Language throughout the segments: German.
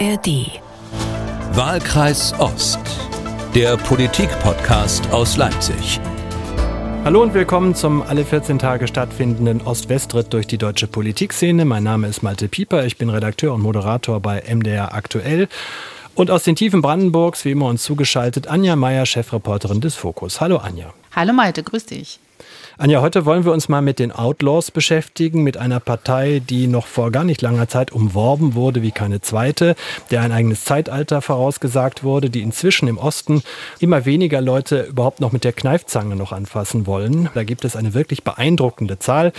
ARD. Wahlkreis Ost. Der Politik-Podcast aus Leipzig. Hallo und willkommen zum alle 14 Tage stattfindenden Ost-West-Ritt durch die deutsche Politikszene. Mein Name ist Malte Pieper, ich bin Redakteur und Moderator bei MDR Aktuell. Und aus den Tiefen Brandenburgs, wie immer uns zugeschaltet, Anja Meier, Chefreporterin des Fokus. Hallo Anja. Hallo Malte, grüß dich. Anja, heute wollen wir uns mal mit den Outlaws beschäftigen, mit einer Partei, die noch vor gar nicht langer Zeit umworben wurde wie keine zweite, der ein eigenes Zeitalter vorausgesagt wurde, die inzwischen im Osten immer weniger Leute überhaupt noch mit der Kneifzange noch anfassen wollen. Da gibt es eine wirklich beeindruckende Zahl.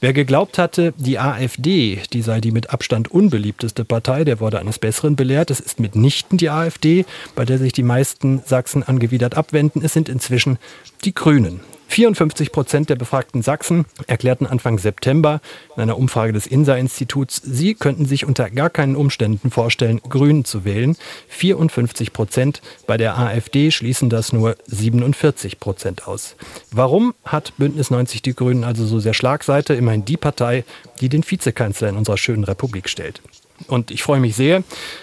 Wer geglaubt hatte, die AfD, die sei die mit Abstand unbeliebteste Partei, der wurde eines Besseren belehrt. Es ist mitnichten die AfD, bei der sich die meisten Sachsen angewidert abwenden. Es sind inzwischen die Grünen. 54 Prozent der befragten Sachsen erklärten Anfang September in einer Umfrage des INSA-Instituts, sie könnten sich unter gar keinen Umständen vorstellen, Grünen zu wählen. 54 Prozent bei der AfD schließen das nur 47 Prozent aus. Warum hat Bündnis 90 die Grünen also so sehr Schlagseite? Immerhin die Partei, die den Vizekanzler in unserer schönen Republik stellt. Und ich freue mich sehr,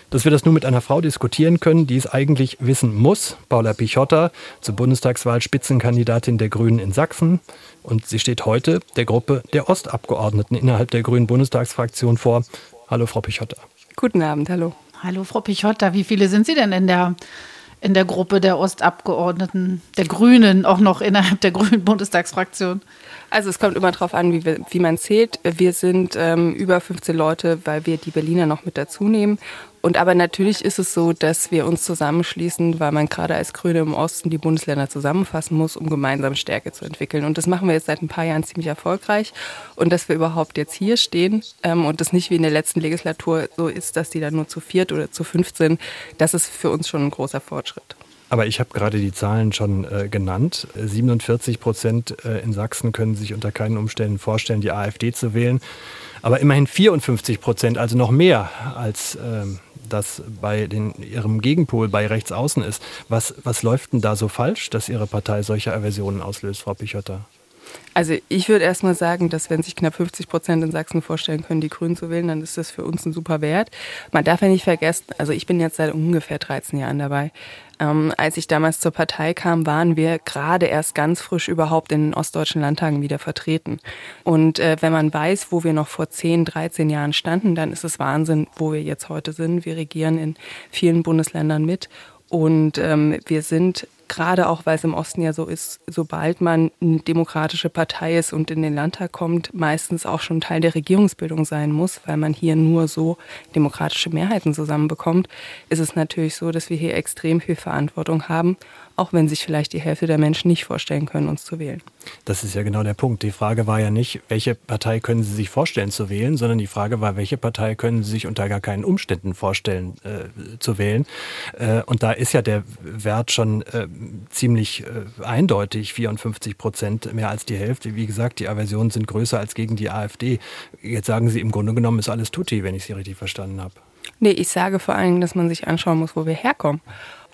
dass wir das nun mit einer Frau diskutieren können, die es eigentlich wissen muss. Paula Pichotta, zur Bundestagswahl Spitzenkandidatin der Grünen in Sachsen. Und sie steht heute der Gruppe der Ostabgeordneten innerhalb der Grünen Bundestagsfraktion vor. Hallo, Frau Pichotta. Guten Abend, hallo. Hallo, Frau Pichotta. Wie viele sind Sie denn in der, in der Gruppe der Ostabgeordneten, der Grünen, auch noch innerhalb der Grünen Bundestagsfraktion? Also es kommt immer darauf an, wie, wir, wie man zählt. Wir sind ähm, über 15 Leute, weil wir die Berliner noch mit dazu nehmen. Und aber natürlich ist es so, dass wir uns zusammenschließen, weil man gerade als Grüne im Osten die Bundesländer zusammenfassen muss, um gemeinsam Stärke zu entwickeln. Und das machen wir jetzt seit ein paar Jahren ziemlich erfolgreich. Und dass wir überhaupt jetzt hier stehen ähm, und das nicht wie in der letzten Legislatur so ist, dass die dann nur zu viert oder zu fünft sind, das ist für uns schon ein großer Fortschritt. Aber ich habe gerade die Zahlen schon äh, genannt. 47 Prozent äh, in Sachsen können sich unter keinen Umständen vorstellen, die AfD zu wählen. Aber immerhin 54 Prozent, also noch mehr als ähm, das bei den, ihrem Gegenpol bei Rechtsaußen ist. Was, was läuft denn da so falsch, dass Ihre Partei solche Aversionen auslöst, Frau Pichotter? Also ich würde erst mal sagen, dass wenn sich knapp 50 Prozent in Sachsen vorstellen können, die Grünen zu wählen, dann ist das für uns ein super Wert. Man darf ja nicht vergessen, also ich bin jetzt seit ungefähr 13 Jahren dabei. Ähm, als ich damals zur Partei kam, waren wir gerade erst ganz frisch überhaupt in den ostdeutschen Landtagen wieder vertreten. Und äh, wenn man weiß, wo wir noch vor 10, 13 Jahren standen, dann ist es Wahnsinn, wo wir jetzt heute sind. Wir regieren in vielen Bundesländern mit. Und ähm, wir sind gerade auch, weil es im Osten ja so ist, sobald man eine demokratische Partei ist und in den Landtag kommt, meistens auch schon Teil der Regierungsbildung sein muss, weil man hier nur so demokratische Mehrheiten zusammenbekommt, ist es natürlich so, dass wir hier extrem viel Verantwortung haben auch wenn sich vielleicht die Hälfte der Menschen nicht vorstellen können, uns zu wählen. Das ist ja genau der Punkt. Die Frage war ja nicht, welche Partei können Sie sich vorstellen zu wählen, sondern die Frage war, welche Partei können Sie sich unter gar keinen Umständen vorstellen äh, zu wählen. Äh, und da ist ja der Wert schon äh, ziemlich äh, eindeutig, 54 Prozent, mehr als die Hälfte. Wie gesagt, die Aversionen sind größer als gegen die AfD. Jetzt sagen Sie, im Grunde genommen ist alles tutti, wenn ich Sie richtig verstanden habe. Nee, ich sage vor allem, dass man sich anschauen muss, wo wir herkommen.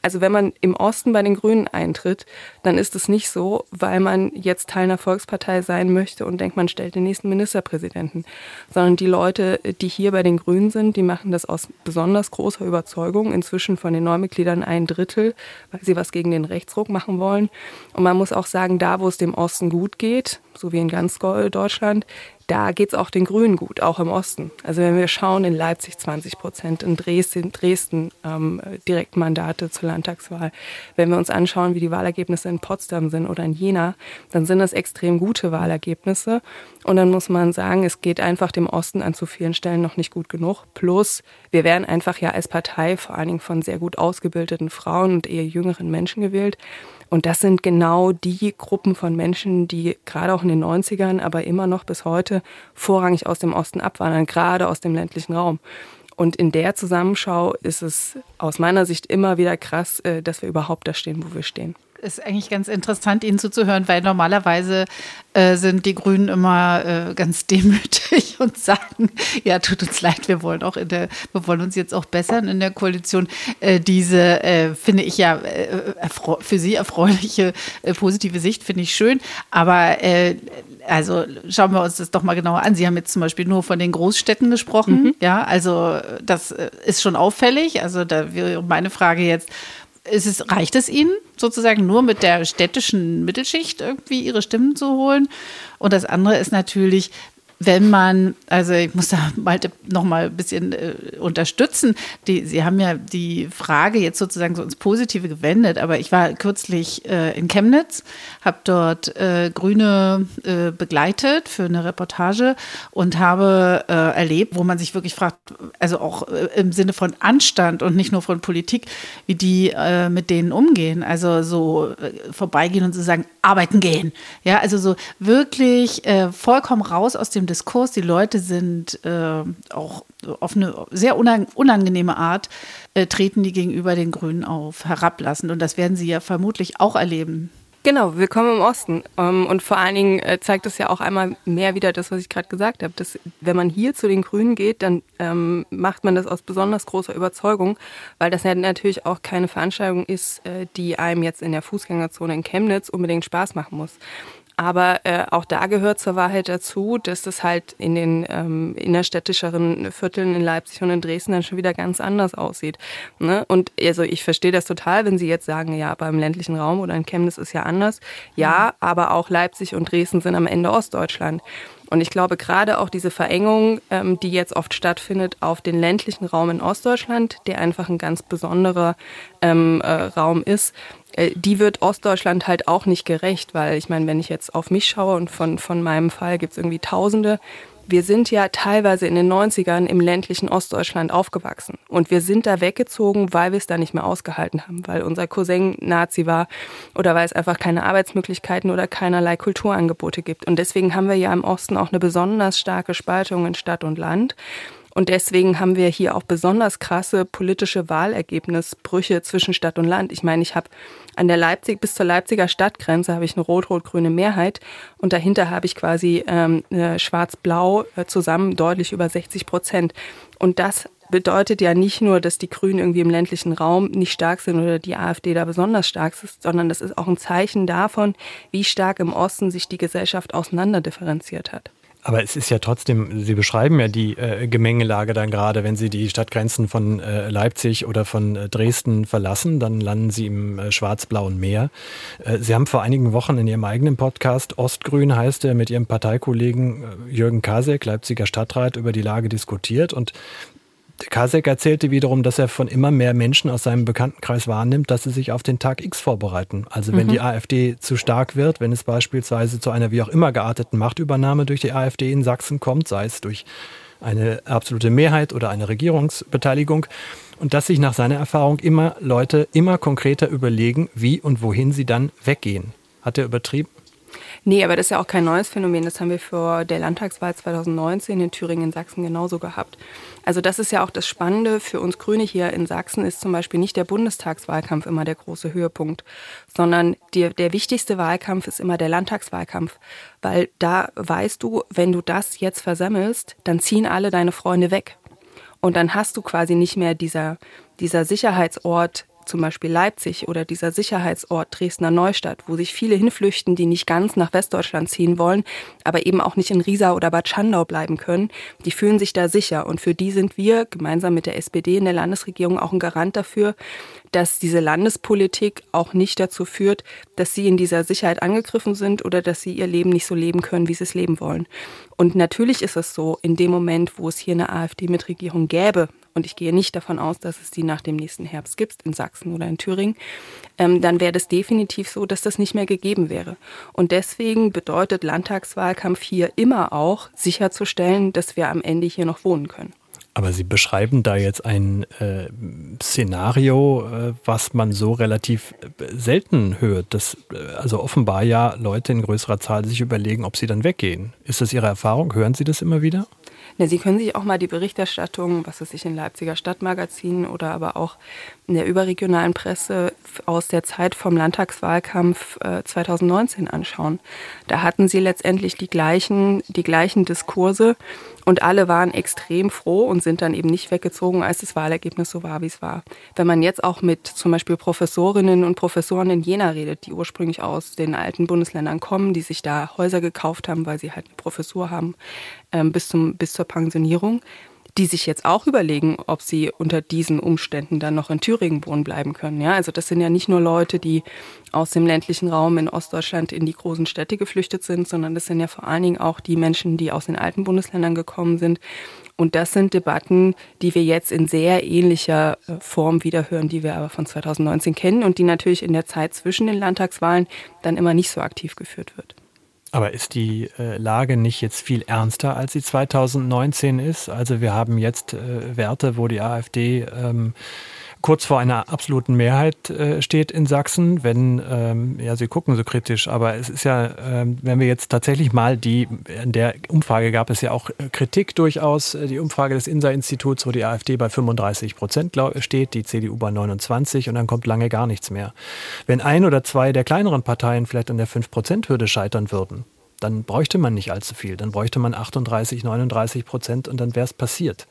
Also wenn man im Osten bei den Grünen eintritt, dann ist es nicht so, weil man jetzt Teil einer Volkspartei sein möchte und denkt, man stellt den nächsten Ministerpräsidenten, sondern die Leute, die hier bei den Grünen sind, die machen das aus besonders großer Überzeugung, inzwischen von den Neumitgliedern ein Drittel, weil sie was gegen den Rechtsruck machen wollen. Und man muss auch sagen, da wo es dem Osten gut geht, so wie in ganz Deutschland, da geht es auch den Grünen gut, auch im Osten. Also wenn wir schauen, in Leipzig 20 Prozent, in Dresden, Dresden ähm, Direktmandate zur Landtagswahl. Wenn wir uns anschauen, wie die Wahlergebnisse in Potsdam sind oder in Jena, dann sind das extrem gute Wahlergebnisse. Und dann muss man sagen, es geht einfach dem Osten an zu vielen Stellen noch nicht gut genug. Plus, wir werden einfach ja als Partei vor allen Dingen von sehr gut ausgebildeten Frauen und eher jüngeren Menschen gewählt. Und das sind genau die Gruppen von Menschen, die gerade auch in den 90ern, aber immer noch bis heute vorrangig aus dem Osten abwandern, gerade aus dem ländlichen Raum. Und in der Zusammenschau ist es aus meiner Sicht immer wieder krass, äh, dass wir überhaupt da stehen, wo wir stehen. Ist eigentlich ganz interessant, Ihnen zuzuhören, weil normalerweise äh, sind die Grünen immer äh, ganz demütig und sagen, ja, tut uns leid, wir wollen auch in der, wir wollen uns jetzt auch bessern in der Koalition. Äh, diese, äh, finde ich ja, äh, für Sie erfreuliche, äh, positive Sicht, finde ich schön. Aber also schauen wir uns das doch mal genauer an. Sie haben jetzt zum Beispiel nur von den Großstädten gesprochen. Mhm. Ja, also das ist schon auffällig. Also da wäre meine Frage jetzt, ist es, reicht es Ihnen sozusagen nur mit der städtischen Mittelschicht irgendwie Ihre Stimmen zu holen? Und das andere ist natürlich, wenn man, also ich muss da Malte noch mal ein bisschen äh, unterstützen. Die, Sie haben ja die Frage jetzt sozusagen so ins Positive gewendet, aber ich war kürzlich äh, in Chemnitz, habe dort äh, Grüne äh, begleitet für eine Reportage und habe äh, erlebt, wo man sich wirklich fragt, also auch äh, im Sinne von Anstand und nicht nur von Politik, wie die mit denen umgehen. Also so vorbeigehen und so sagen, arbeiten gehen. Ja, also so wirklich vollkommen raus aus dem Diskurs. Die Leute sind äh, auch auf eine sehr unangenehme Art, äh, treten die gegenüber den Grünen auf, herablassend. Und das werden sie ja vermutlich auch erleben. Genau, willkommen im Osten. Ähm, und vor allen Dingen äh, zeigt es ja auch einmal mehr wieder das, was ich gerade gesagt habe. Dass, wenn man hier zu den Grünen geht, dann ähm, macht man das aus besonders großer Überzeugung, weil das natürlich auch keine Veranstaltung ist, äh, die einem jetzt in der Fußgängerzone in Chemnitz unbedingt Spaß machen muss. Aber äh, auch da gehört zur Wahrheit dazu, dass das halt in den ähm, innerstädtischeren Vierteln in Leipzig und in Dresden dann schon wieder ganz anders aussieht. Ne? Und also ich verstehe das total, wenn Sie jetzt sagen, ja, beim ländlichen Raum oder in Chemnitz ist ja anders. Ja, mhm. aber auch Leipzig und Dresden sind am Ende Ostdeutschland. Und ich glaube, gerade auch diese Verengung, ähm, die jetzt oft stattfindet auf den ländlichen Raum in Ostdeutschland, der einfach ein ganz besonderer ähm, äh, Raum ist, äh, die wird Ostdeutschland halt auch nicht gerecht, weil ich meine, wenn ich jetzt auf mich schaue und von, von meinem Fall gibt es irgendwie Tausende, wir sind ja teilweise in den 90ern im ländlichen Ostdeutschland aufgewachsen. Und wir sind da weggezogen, weil wir es da nicht mehr ausgehalten haben, weil unser Cousin Nazi war oder weil es einfach keine Arbeitsmöglichkeiten oder keinerlei Kulturangebote gibt. Und deswegen haben wir ja im Osten auch eine besonders starke Spaltung in Stadt und Land. Und deswegen haben wir hier auch besonders krasse politische Wahlergebnisbrüche zwischen Stadt und Land. Ich meine, ich habe an der Leipzig bis zur Leipziger Stadtgrenze habe ich eine rot-rot-grüne Mehrheit und dahinter habe ich quasi ähm, schwarz-blau äh, zusammen deutlich über 60 Prozent. Und das bedeutet ja nicht nur, dass die Grünen irgendwie im ländlichen Raum nicht stark sind oder die AfD da besonders stark ist, sondern das ist auch ein Zeichen davon, wie stark im Osten sich die Gesellschaft auseinanderdifferenziert hat. Aber es ist ja trotzdem, Sie beschreiben ja die äh, Gemengelage dann gerade, wenn Sie die Stadtgrenzen von äh, Leipzig oder von äh, Dresden verlassen, dann landen Sie im äh, schwarz-blauen Meer. Äh, Sie haben vor einigen Wochen in Ihrem eigenen Podcast, Ostgrün heißt er, mit Ihrem Parteikollegen äh, Jürgen Kasek, Leipziger Stadtrat, über die Lage diskutiert. Und Kasek erzählte wiederum, dass er von immer mehr Menschen aus seinem Bekanntenkreis wahrnimmt, dass sie sich auf den Tag X vorbereiten. Also wenn mhm. die AfD zu stark wird, wenn es beispielsweise zu einer wie auch immer gearteten Machtübernahme durch die AfD in Sachsen kommt, sei es durch eine absolute Mehrheit oder eine Regierungsbeteiligung, und dass sich nach seiner Erfahrung immer Leute immer konkreter überlegen, wie und wohin sie dann weggehen. Hat er übertrieben? Nee, aber das ist ja auch kein neues Phänomen. Das haben wir vor der Landtagswahl 2019 in Thüringen, in Sachsen genauso gehabt. Also das ist ja auch das Spannende für uns Grüne hier in Sachsen ist zum Beispiel nicht der Bundestagswahlkampf immer der große Höhepunkt, sondern die, der wichtigste Wahlkampf ist immer der Landtagswahlkampf. Weil da weißt du, wenn du das jetzt versammelst, dann ziehen alle deine Freunde weg. Und dann hast du quasi nicht mehr dieser, dieser Sicherheitsort zum Beispiel Leipzig oder dieser Sicherheitsort Dresdner Neustadt, wo sich viele hinflüchten, die nicht ganz nach Westdeutschland ziehen wollen, aber eben auch nicht in Riesa oder Bad Schandau bleiben können, die fühlen sich da sicher. Und für die sind wir gemeinsam mit der SPD in der Landesregierung auch ein Garant dafür, dass diese Landespolitik auch nicht dazu führt, dass sie in dieser Sicherheit angegriffen sind oder dass sie ihr Leben nicht so leben können, wie sie es leben wollen. Und natürlich ist es so, in dem Moment, wo es hier eine AfD mit Regierung gäbe, und ich gehe nicht davon aus, dass es die nach dem nächsten Herbst gibt, in Sachsen oder in Thüringen, ähm, dann wäre das definitiv so, dass das nicht mehr gegeben wäre. Und deswegen bedeutet Landtagswahlkampf hier immer auch sicherzustellen, dass wir am Ende hier noch wohnen können. Aber Sie beschreiben da jetzt ein äh, Szenario, äh, was man so relativ äh, selten hört, dass äh, also offenbar ja Leute in größerer Zahl sich überlegen, ob sie dann weggehen. Ist das Ihre Erfahrung? Hören Sie das immer wieder? Na, Sie können sich auch mal die Berichterstattung, was es sich in Leipziger Stadtmagazinen oder aber auch in der überregionalen Presse aus der Zeit vom Landtagswahlkampf äh, 2019 anschauen. Da hatten Sie letztendlich die gleichen, die gleichen Diskurse und alle waren extrem froh und sind dann eben nicht weggezogen, als das Wahlergebnis so war, wie es war. Wenn man jetzt auch mit zum Beispiel Professorinnen und Professoren in Jena redet, die ursprünglich aus den alten Bundesländern kommen, die sich da Häuser gekauft haben, weil sie halt eine Professur haben, bis, zum, bis zur Pensionierung, die sich jetzt auch überlegen, ob sie unter diesen Umständen dann noch in Thüringen wohnen bleiben können. Ja, also das sind ja nicht nur Leute, die aus dem ländlichen Raum in Ostdeutschland in die großen Städte geflüchtet sind, sondern das sind ja vor allen Dingen auch die Menschen, die aus den alten Bundesländern gekommen sind. Und das sind Debatten, die wir jetzt in sehr ähnlicher äh, Form wiederhören, die wir aber von 2019 kennen und die natürlich in der Zeit zwischen den Landtagswahlen dann immer nicht so aktiv geführt wird. Aber ist die äh, Lage nicht jetzt viel ernster, als sie 2019 ist? Also wir haben jetzt äh, Werte, wo die AfD ähm, kurz vor einer absoluten Mehrheit äh, steht in Sachsen, wenn, ähm, ja, Sie gucken so kritisch, aber es ist ja, ähm, wenn wir jetzt tatsächlich mal die, in der Umfrage gab es ja auch äh, Kritik durchaus, äh, die Umfrage des INSA-Instituts, wo die AfD bei 35 Prozent steht, die CDU bei 29 und dann kommt lange gar nichts mehr. Wenn ein oder zwei der kleineren Parteien vielleicht an der 5-Prozent-Hürde scheitern würden, dann bräuchte man nicht allzu viel. Dann bräuchte man 38, 39 Prozent und dann wäre es passiert.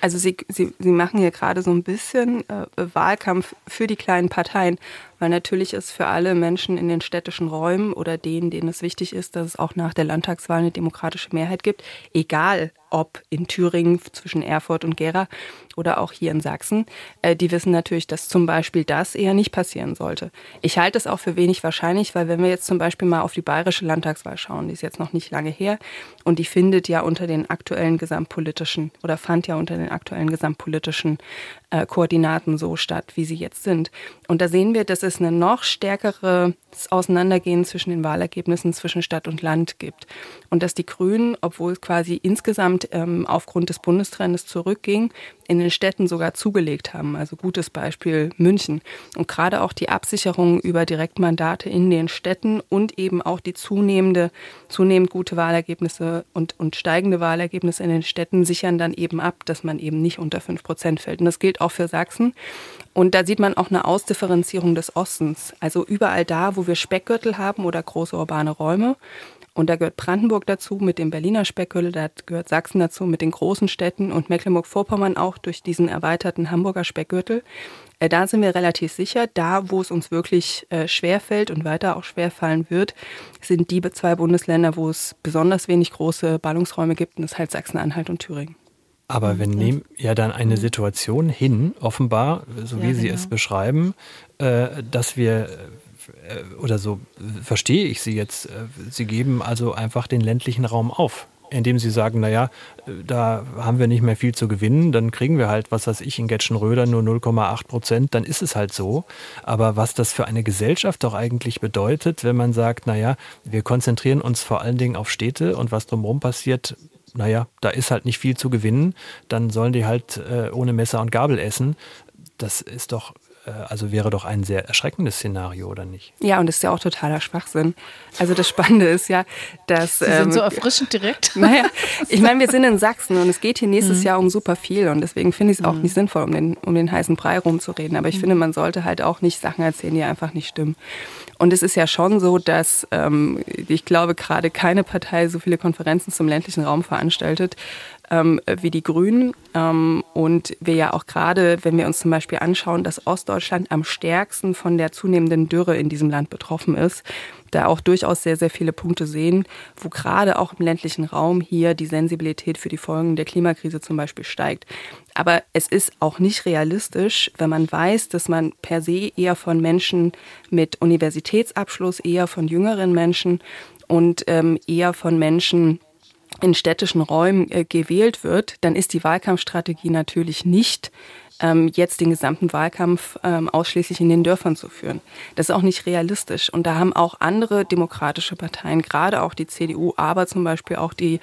Also Sie, Sie, Sie machen hier gerade so ein bisschen äh, Wahlkampf für die kleinen Parteien, weil natürlich ist für alle Menschen in den städtischen Räumen oder denen, denen es wichtig ist, dass es auch nach der Landtagswahl eine demokratische Mehrheit gibt, egal ob in Thüringen zwischen Erfurt und Gera oder auch hier in Sachsen, äh, die wissen natürlich, dass zum Beispiel das eher nicht passieren sollte. Ich halte es auch für wenig wahrscheinlich, weil wenn wir jetzt zum Beispiel mal auf die bayerische Landtagswahl schauen, die ist jetzt noch nicht lange her und die findet ja unter den aktuellen gesamtpolitischen oder fand ja unter den aktuellen gesamtpolitischen äh, Koordinaten so statt, wie sie jetzt sind. Und da sehen wir, dass es eine noch stärkere Auseinandergehen zwischen den Wahlergebnissen zwischen Stadt und Land gibt. Und dass die Grünen, obwohl es quasi insgesamt ähm, aufgrund des Bundestrendes zurückging, in den Städten sogar zugelegt haben. Also gutes Beispiel München. Und gerade auch die Absicherung über Direktmandate in den Städten und eben auch die zunehmende, zunehmend gute Wahlergebnisse und, und steigende Wahlergebnisse in den Städten sichern dann eben ab, dass man eben nicht unter fünf Prozent fällt. Und das gilt auch für Sachsen. Und da sieht man auch eine Ausdifferenzierung des Ostens. Also überall da, wo wir Speckgürtel haben oder große urbane Räume, und da gehört Brandenburg dazu mit dem Berliner Speckgürtel, da gehört Sachsen dazu mit den großen Städten und Mecklenburg-Vorpommern auch durch diesen erweiterten Hamburger Speckgürtel. Äh, da sind wir relativ sicher. Da, wo es uns wirklich äh, schwerfällt und weiter auch schwerfallen wird, sind die zwei Bundesländer, wo es besonders wenig große Ballungsräume gibt, und das ist halt Sachsen-Anhalt und Thüringen. Aber wir nehmen ja dann eine Situation hin, offenbar, so wie ja, Sie genau. es beschreiben, äh, dass wir oder so verstehe ich Sie jetzt, äh, Sie geben also einfach den ländlichen Raum auf, indem Sie sagen, naja, äh, da haben wir nicht mehr viel zu gewinnen, dann kriegen wir halt, was weiß ich, in Getschenröder nur 0,8 Prozent, dann ist es halt so. Aber was das für eine Gesellschaft doch eigentlich bedeutet, wenn man sagt, naja, wir konzentrieren uns vor allen Dingen auf Städte und was drumherum passiert, naja, da ist halt nicht viel zu gewinnen, dann sollen die halt äh, ohne Messer und Gabel essen. Das ist doch äh, also wäre doch ein sehr erschreckendes Szenario, oder nicht? Ja, und das ist ja auch totaler Schwachsinn. Also das Spannende ist ja, dass... Sie sind ähm, so erfrischend direkt. Naja, ich meine, wir sind in Sachsen und es geht hier nächstes mhm. Jahr um super viel und deswegen finde ich es auch mhm. nicht sinnvoll, um den, um den heißen Brei rumzureden. Aber ich mhm. finde, man sollte halt auch nicht Sachen erzählen, die einfach nicht stimmen. Und es ist ja schon so, dass ähm, ich glaube, gerade keine Partei so viele Konferenzen zum ländlichen Raum veranstaltet ähm, wie die Grünen. Ähm, und wir ja auch gerade, wenn wir uns zum Beispiel anschauen, dass Ostdeutschland am stärksten von der zunehmenden Dürre in diesem Land betroffen ist, da auch durchaus sehr, sehr viele Punkte sehen, wo gerade auch im ländlichen Raum hier die Sensibilität für die Folgen der Klimakrise zum Beispiel steigt. Aber es ist auch nicht realistisch, wenn man weiß, dass man per se eher von Menschen mit Universitätsabschluss, eher von jüngeren Menschen und ähm, eher von Menschen, in städtischen Räumen äh, gewählt wird, dann ist die Wahlkampfstrategie natürlich nicht, ähm, jetzt den gesamten Wahlkampf ähm, ausschließlich in den Dörfern zu führen. Das ist auch nicht realistisch. Und da haben auch andere demokratische Parteien, gerade auch die CDU, aber zum Beispiel auch die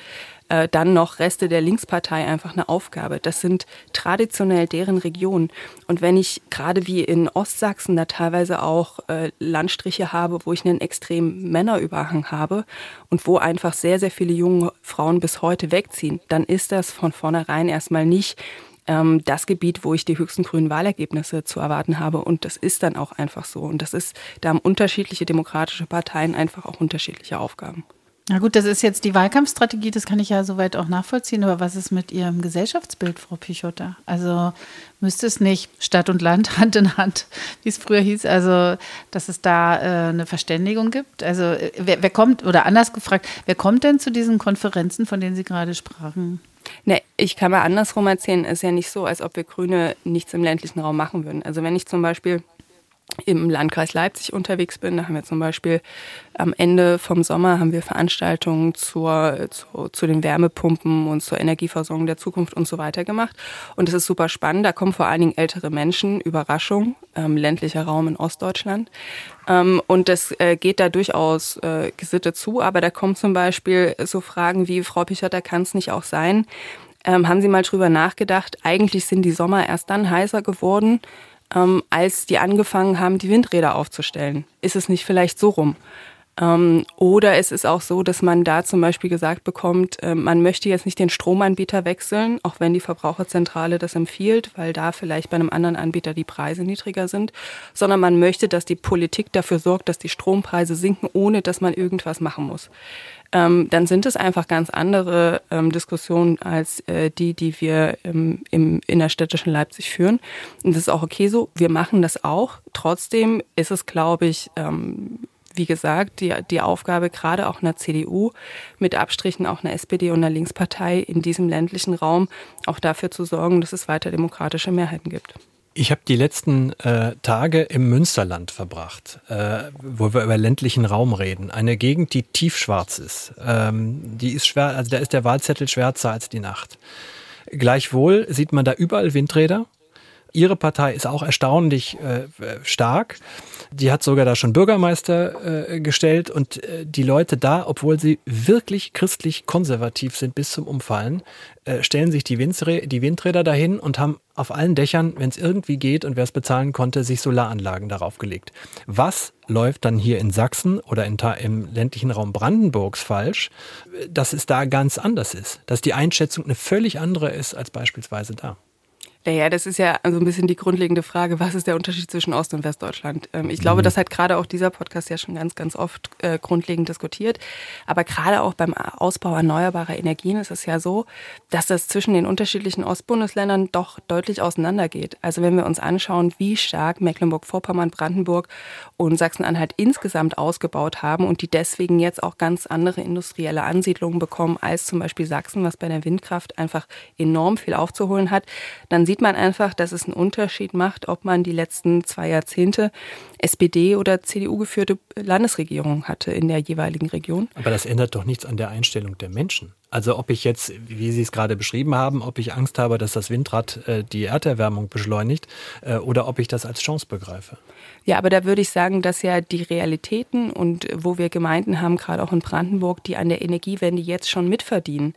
äh, dann noch Reste der Linkspartei einfach eine Aufgabe. Das sind traditionell deren Regionen. Und wenn ich gerade wie in Ostsachsen da teilweise auch äh, Landstriche habe, wo ich einen extremen Männerüberhang habe und wo einfach sehr, sehr viele junge Frauen bis heute wegziehen, dann ist das von vornherein erstmal nicht ähm, das Gebiet, wo ich die höchsten grünen Wahlergebnisse zu erwarten habe. Und das ist dann auch einfach so. Und das ist, da haben unterschiedliche demokratische Parteien einfach auch unterschiedliche Aufgaben. Na gut, das ist jetzt die Wahlkampfstrategie, das kann ich ja soweit auch nachvollziehen. Aber was ist mit Ihrem Gesellschaftsbild, Frau Pichotta? Also müsste es nicht Stadt und Land Hand in Hand, wie es früher hieß, also dass es da äh, eine Verständigung gibt? Also äh, wer, wer kommt, oder anders gefragt, wer kommt denn zu diesen Konferenzen, von denen Sie gerade sprachen? Ne, ich kann mal andersrum erzählen. Es ist ja nicht so, als ob wir Grüne nichts im ländlichen Raum machen würden. Also wenn ich zum Beispiel im Landkreis Leipzig unterwegs bin. Da haben wir zum Beispiel am Ende vom Sommer haben wir Veranstaltungen zur, zu, zu den Wärmepumpen und zur Energieversorgung der Zukunft und so weiter gemacht. Und es ist super spannend. Da kommen vor allen Dingen ältere Menschen, Überraschung, ähm, ländlicher Raum in Ostdeutschland. Ähm, und das äh, geht da durchaus äh, gesittet zu. Aber da kommen zum Beispiel so Fragen wie, Frau Pichotter, kann es nicht auch sein? Ähm, haben Sie mal drüber nachgedacht? Eigentlich sind die Sommer erst dann heißer geworden, ähm, als die angefangen haben, die Windräder aufzustellen. Ist es nicht vielleicht so rum? Ähm, oder es ist auch so, dass man da zum Beispiel gesagt bekommt, äh, man möchte jetzt nicht den Stromanbieter wechseln, auch wenn die Verbraucherzentrale das empfiehlt, weil da vielleicht bei einem anderen Anbieter die Preise niedriger sind, sondern man möchte, dass die Politik dafür sorgt, dass die Strompreise sinken, ohne dass man irgendwas machen muss ähm, dann sind es einfach ganz andere ähm, Diskussionen als äh, die, die wir im, im innerstädtischen Leipzig führen. Und das ist auch okay so. Wir machen das auch. Trotzdem ist es, glaube ich, ähm, wie gesagt, die, die Aufgabe gerade auch einer CDU, mit Abstrichen auch einer SPD und einer Linkspartei in diesem ländlichen Raum, auch dafür zu sorgen, dass es weiter demokratische Mehrheiten gibt. Ich habe die letzten äh, Tage im Münsterland verbracht, äh, wo wir über ländlichen Raum reden. Eine Gegend, die tiefschwarz ist. Ähm, die ist schwer, also da ist der Wahlzettel schwärzer als die Nacht. Gleichwohl sieht man da überall Windräder. Ihre Partei ist auch erstaunlich äh, stark. Die hat sogar da schon Bürgermeister äh, gestellt und äh, die Leute da, obwohl sie wirklich christlich konservativ sind bis zum Umfallen, äh, stellen sich die, Windsrä die Windräder dahin und haben auf allen Dächern, wenn es irgendwie geht und wer es bezahlen konnte, sich Solaranlagen darauf gelegt. Was läuft dann hier in Sachsen oder in, im ländlichen Raum Brandenburgs falsch, dass es da ganz anders ist, dass die Einschätzung eine völlig andere ist als beispielsweise da? Naja, das ist ja so ein bisschen die grundlegende Frage, was ist der Unterschied zwischen Ost- und Westdeutschland? Ähm, ich glaube, mhm. das hat gerade auch dieser Podcast ja schon ganz, ganz oft äh, grundlegend diskutiert. Aber gerade auch beim Ausbau erneuerbarer Energien ist es ja so, dass das zwischen den unterschiedlichen Ostbundesländern doch deutlich auseinandergeht. Also wenn wir uns anschauen, wie stark Mecklenburg-Vorpommern, Brandenburg und Sachsen-Anhalt insgesamt ausgebaut haben und die deswegen jetzt auch ganz andere industrielle Ansiedlungen bekommen als zum Beispiel Sachsen, was bei der Windkraft einfach enorm viel aufzuholen hat, dann sieht man einfach, dass es einen Unterschied macht, ob man die letzten zwei Jahrzehnte SPD oder CDU geführte Landesregierung hatte in der jeweiligen Region. Aber das ändert doch nichts an der Einstellung der Menschen. Also ob ich jetzt, wie Sie es gerade beschrieben haben, ob ich Angst habe, dass das Windrad äh, die Erderwärmung beschleunigt äh, oder ob ich das als Chance begreife. Ja, aber da würde ich sagen, dass ja die Realitäten und wo wir Gemeinden haben, gerade auch in Brandenburg, die an der Energiewende jetzt schon mitverdienen,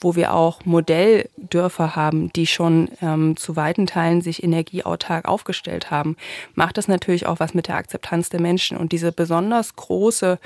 wo wir auch Modelldörfer haben, die schon ähm, zu weiten Teilen sich energieautark aufgestellt haben, macht das natürlich auch was mit der Akzeptanz der Menschen. Und diese besonders große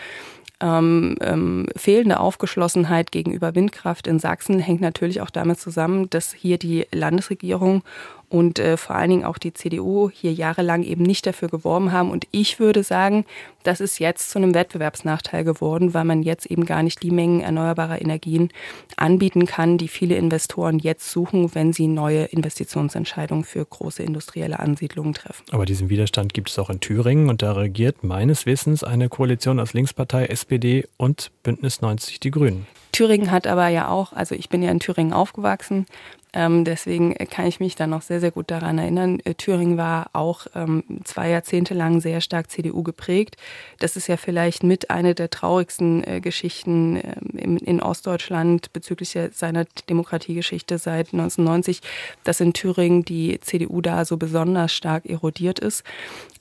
ähm, ähm, fehlende Aufgeschlossenheit gegenüber Windkraft in Sachsen hängt natürlich auch damit zusammen, dass hier die Landesregierung und äh, vor allen Dingen auch die CDU hier jahrelang eben nicht dafür geworben haben. Und ich würde sagen, das ist jetzt zu einem Wettbewerbsnachteil geworden, weil man jetzt eben gar nicht die Mengen erneuerbarer Energien anbieten kann, die viele Investoren jetzt suchen, wenn sie neue Investitionsentscheidungen für große industrielle Ansiedlungen treffen. Aber diesen Widerstand gibt es auch in Thüringen und da regiert meines Wissens eine Koalition aus Linkspartei, SPD und Bündnis 90 Die Grünen. Thüringen hat aber ja auch, also ich bin ja in Thüringen aufgewachsen, ähm, deswegen kann ich mich da noch sehr, sehr gut daran erinnern. Äh, Thüringen war auch ähm, zwei Jahrzehnte lang sehr stark CDU geprägt. Das ist ja vielleicht mit eine der traurigsten äh, Geschichten äh, in, in Ostdeutschland bezüglich seiner Demokratiegeschichte seit 1990, dass in Thüringen die CDU da so besonders stark erodiert ist.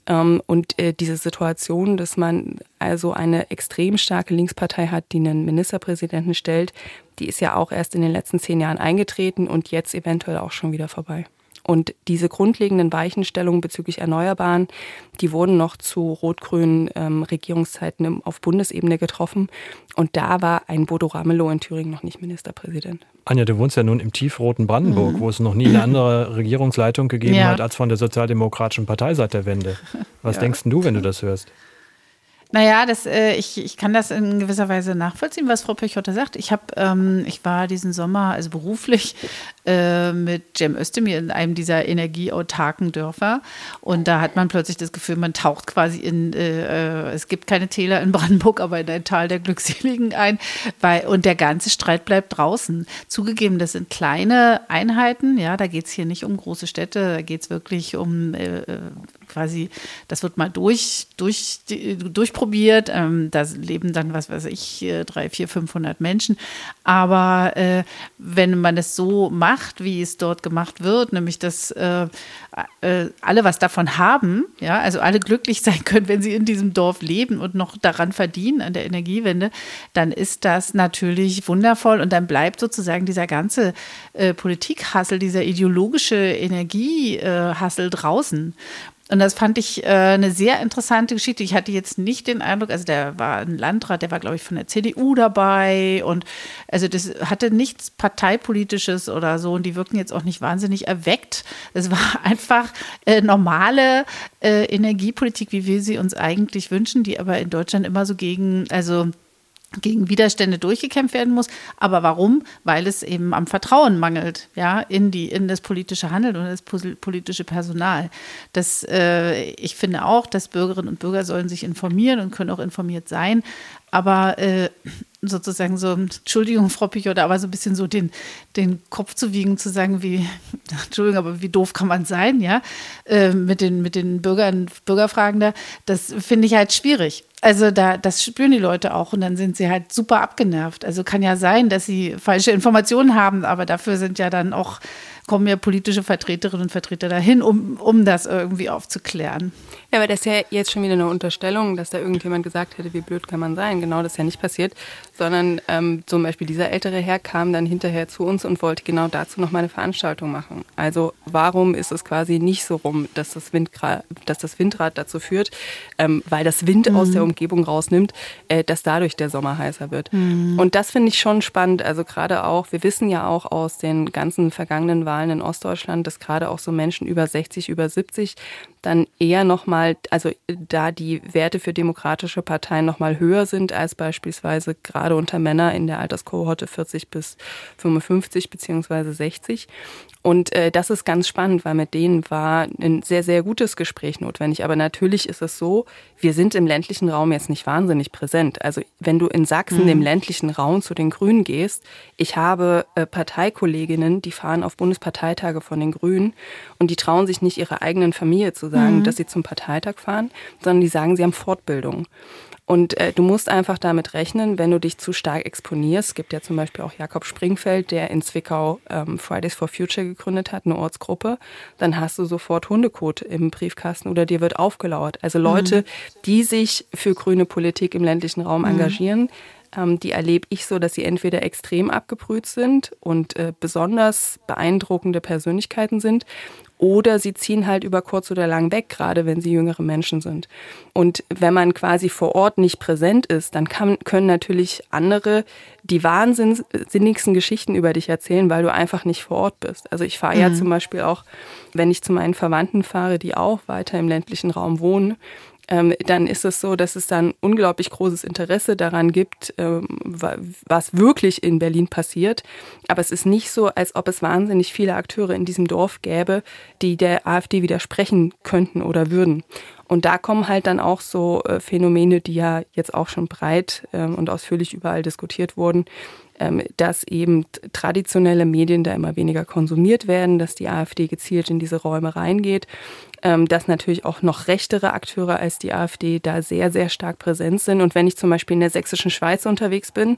Ähm, und äh, diese Situation, dass man also eine extrem starke Linkspartei hat, die einen Ministerpräsidenten stellt, die ist ja auch erst in den letzten zehn Jahren eingetreten und jetzt eventuell auch schon wieder vorbei. Und diese grundlegenden Weichenstellungen bezüglich Erneuerbaren, die wurden noch zu rot-grünen ähm, Regierungszeiten auf Bundesebene getroffen. Und da war ein Bodo Ramelow in Thüringen noch nicht Ministerpräsident. Anja, du wohnst ja nun im tiefroten Brandenburg, mhm. wo es noch nie eine andere Regierungsleitung gegeben ja. hat als von der Sozialdemokratischen Partei seit der Wende. Was ja. denkst du, wenn du das hörst? Naja, das, äh, ich, ich kann das in gewisser Weise nachvollziehen, was Frau Pechhotter sagt. Ich, hab, ähm, ich war diesen Sommer, also beruflich, äh, mit Cem Özdemir in einem dieser energieautarken Dörfer. Und da hat man plötzlich das Gefühl, man taucht quasi in, äh, äh, es gibt keine Täler in Brandenburg, aber in ein Tal der Glückseligen ein. Weil, und der ganze Streit bleibt draußen. Zugegeben, das sind kleine Einheiten. Ja, da geht es hier nicht um große Städte, da geht es wirklich um äh, äh, quasi, das wird mal durch, durch, durchprobiert. Ähm, da leben dann, was weiß ich, drei, vier, 500 Menschen. Aber äh, wenn man es so macht, wie es dort gemacht wird, nämlich dass äh, äh, alle was davon haben, ja, also alle glücklich sein können, wenn sie in diesem Dorf leben und noch daran verdienen, an der Energiewende, dann ist das natürlich wundervoll und dann bleibt sozusagen dieser ganze äh, Politikhassel, dieser ideologische Energiehassel draußen. Und das fand ich äh, eine sehr interessante Geschichte. Ich hatte jetzt nicht den Eindruck, also der war ein Landrat, der war, glaube ich, von der CDU dabei. Und also das hatte nichts Parteipolitisches oder so. Und die wirken jetzt auch nicht wahnsinnig erweckt. Es war einfach äh, normale äh, Energiepolitik, wie wir sie uns eigentlich wünschen, die aber in Deutschland immer so gegen, also gegen Widerstände durchgekämpft werden muss. Aber warum? Weil es eben am Vertrauen mangelt, ja, in die, in das politische Handeln und das politische Personal. Das, äh, ich finde auch, dass Bürgerinnen und Bürger sollen sich informieren und können auch informiert sein. Aber äh, sozusagen so, Entschuldigung, Frau Pichot, aber so ein bisschen so den, den Kopf zu wiegen, zu sagen, wie, Entschuldigung, aber wie doof kann man sein, ja, äh, mit den, mit den Bürgern, Bürgerfragen da, das finde ich halt schwierig. Also da, das spüren die Leute auch und dann sind sie halt super abgenervt. Also kann ja sein, dass sie falsche Informationen haben, aber dafür sind ja dann auch kommen ja politische Vertreterinnen und Vertreter dahin, um, um das irgendwie aufzuklären. Ja, aber das ist ja jetzt schon wieder eine Unterstellung, dass da irgendjemand gesagt hätte, wie blöd kann man sein. Genau das ist ja nicht passiert, sondern ähm, zum Beispiel dieser ältere Herr kam dann hinterher zu uns und wollte genau dazu noch mal eine Veranstaltung machen. Also warum ist es quasi nicht so rum, dass das, Windgrad, dass das Windrad dazu führt, ähm, weil das Wind mhm. aus der Umgebung rausnimmt, äh, dass dadurch der Sommer heißer wird. Mhm. Und das finde ich schon spannend. Also gerade auch, wir wissen ja auch aus den ganzen vergangenen Wahlen, Wahlen in Ostdeutschland, dass gerade auch so Menschen über 60, über 70 dann eher nochmal, also da die Werte für demokratische Parteien nochmal höher sind als beispielsweise gerade unter Männern in der Alterskohorte 40 bis 55 beziehungsweise 60. Und äh, das ist ganz spannend, weil mit denen war ein sehr, sehr gutes Gespräch notwendig. Aber natürlich ist es so, wir sind im ländlichen Raum jetzt nicht wahnsinnig präsent. Also wenn du in Sachsen, mhm. im ländlichen Raum zu den Grünen gehst, ich habe äh, Parteikolleginnen, die fahren auf Bundesparteitage von den Grünen und die trauen sich nicht ihrer eigenen Familie zu sagen, mhm. dass sie zum Parteitag fahren, sondern die sagen, sie haben Fortbildung. Und äh, du musst einfach damit rechnen, wenn du dich zu stark exponierst. Es gibt ja zum Beispiel auch Jakob Springfeld, der in Zwickau ähm, Fridays for Future gegründet hat, eine Ortsgruppe. Dann hast du sofort Hundekot im Briefkasten oder dir wird aufgelauert. Also Leute, mhm. die sich für grüne Politik im ländlichen Raum mhm. engagieren, die erlebe ich so, dass sie entweder extrem abgebrüht sind und äh, besonders beeindruckende Persönlichkeiten sind oder sie ziehen halt über kurz oder lang weg, gerade wenn sie jüngere Menschen sind. Und wenn man quasi vor Ort nicht präsent ist, dann kann, können natürlich andere die wahnsinnigsten Geschichten über dich erzählen, weil du einfach nicht vor Ort bist. Also ich fahre mhm. ja zum Beispiel auch, wenn ich zu meinen Verwandten fahre, die auch weiter im ländlichen Raum wohnen, ähm, dann ist es so, dass es dann unglaublich großes Interesse daran gibt, ähm, was wirklich in Berlin passiert. Aber es ist nicht so, als ob es wahnsinnig viele Akteure in diesem Dorf gäbe, die der AfD widersprechen könnten oder würden. Und da kommen halt dann auch so äh, Phänomene, die ja jetzt auch schon breit ähm, und ausführlich überall diskutiert wurden, dass eben traditionelle Medien da immer weniger konsumiert werden, dass die AfD gezielt in diese Räume reingeht ähm, dass natürlich auch noch rechtere Akteure als die AfD da sehr, sehr stark präsent sind. Und wenn ich zum Beispiel in der sächsischen Schweiz unterwegs bin,